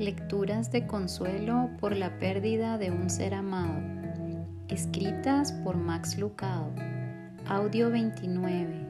Lecturas de consuelo por la pérdida de un ser amado. Escritas por Max Lucado. Audio 29.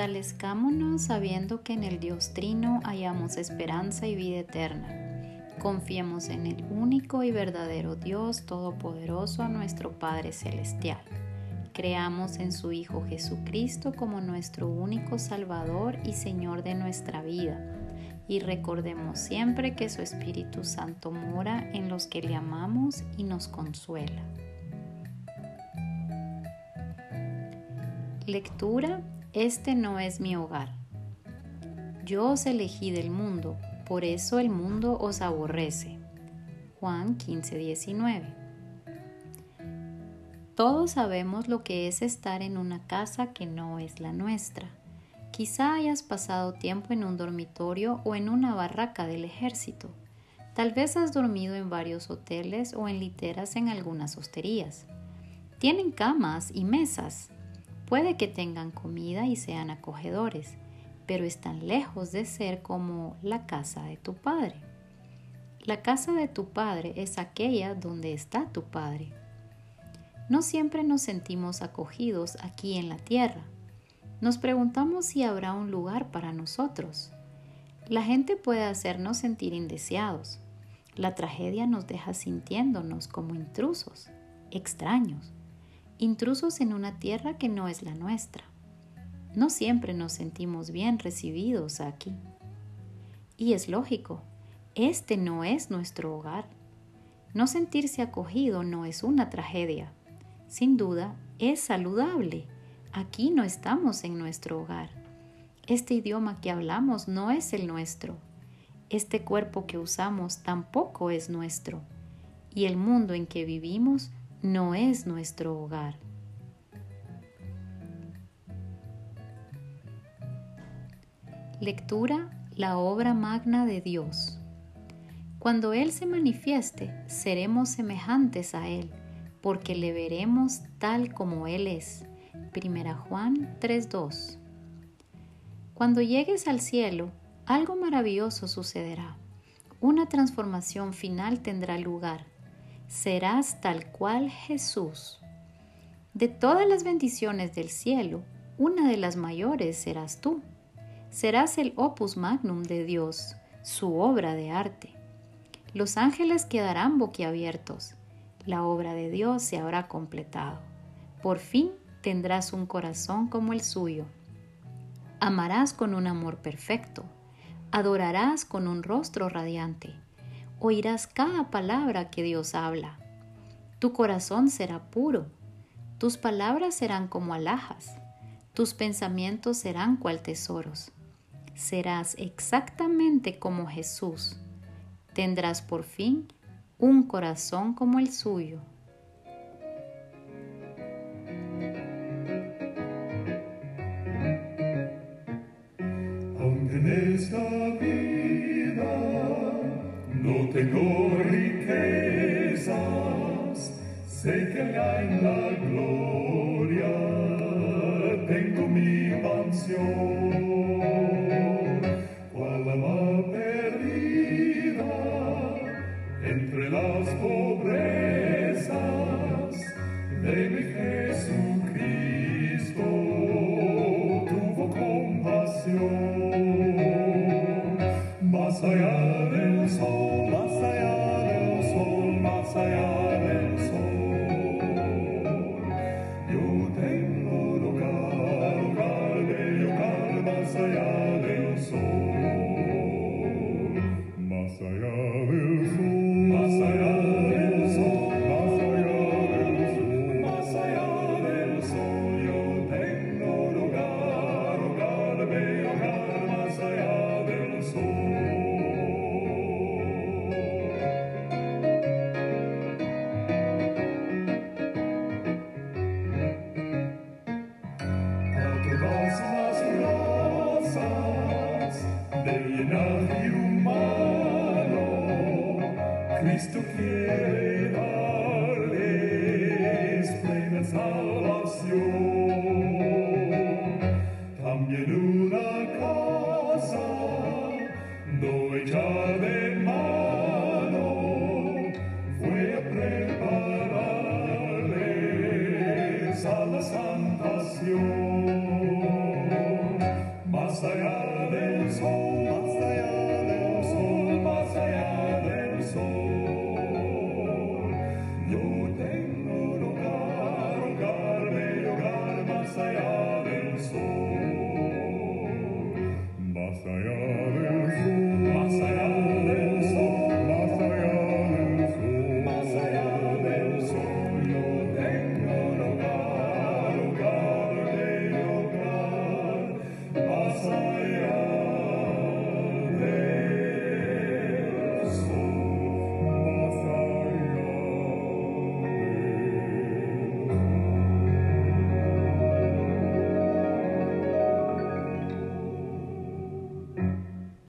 Fortalezcámonos sabiendo que en el Dios Trino hallamos esperanza y vida eterna. Confiemos en el único y verdadero Dios Todopoderoso, nuestro Padre Celestial. Creamos en su Hijo Jesucristo como nuestro único Salvador y Señor de nuestra vida. Y recordemos siempre que su Espíritu Santo mora en los que le amamos y nos consuela. Lectura este no es mi hogar. Yo os elegí del mundo, por eso el mundo os aborrece. Juan 15, 19. Todos sabemos lo que es estar en una casa que no es la nuestra. Quizá hayas pasado tiempo en un dormitorio o en una barraca del ejército. Tal vez has dormido en varios hoteles o en literas en algunas hosterías. Tienen camas y mesas, Puede que tengan comida y sean acogedores, pero están lejos de ser como la casa de tu padre. La casa de tu padre es aquella donde está tu padre. No siempre nos sentimos acogidos aquí en la tierra. Nos preguntamos si habrá un lugar para nosotros. La gente puede hacernos sentir indeseados. La tragedia nos deja sintiéndonos como intrusos, extraños intrusos en una tierra que no es la nuestra. No siempre nos sentimos bien recibidos aquí. Y es lógico, este no es nuestro hogar. No sentirse acogido no es una tragedia. Sin duda, es saludable. Aquí no estamos en nuestro hogar. Este idioma que hablamos no es el nuestro. Este cuerpo que usamos tampoco es nuestro. Y el mundo en que vivimos no es nuestro hogar. Lectura La obra magna de Dios. Cuando Él se manifieste, seremos semejantes a Él, porque le veremos tal como Él es. Primera Juan 3:2. Cuando llegues al cielo, algo maravilloso sucederá. Una transformación final tendrá lugar serás tal cual Jesús. De todas las bendiciones del cielo, una de las mayores serás tú. Serás el opus magnum de Dios, su obra de arte. Los ángeles quedarán boquiabiertos. La obra de Dios se habrá completado. Por fin tendrás un corazón como el suyo. Amarás con un amor perfecto. Adorarás con un rostro radiante oirás cada palabra que Dios habla. Tu corazón será puro, tus palabras serán como alhajas, tus pensamientos serán cual tesoros. Serás exactamente como Jesús. Tendrás por fin un corazón como el suyo. No tengo riquezas, sé que en la gloria tengo mi mansión. Cual alma perdida entre las pobrezas de mi Jesucristo de linaje humano, Cristo quiere darle plena salvación. También una casa, no echar de mano, fue a prepararles a la santación. Wasser ja, wenn's hoch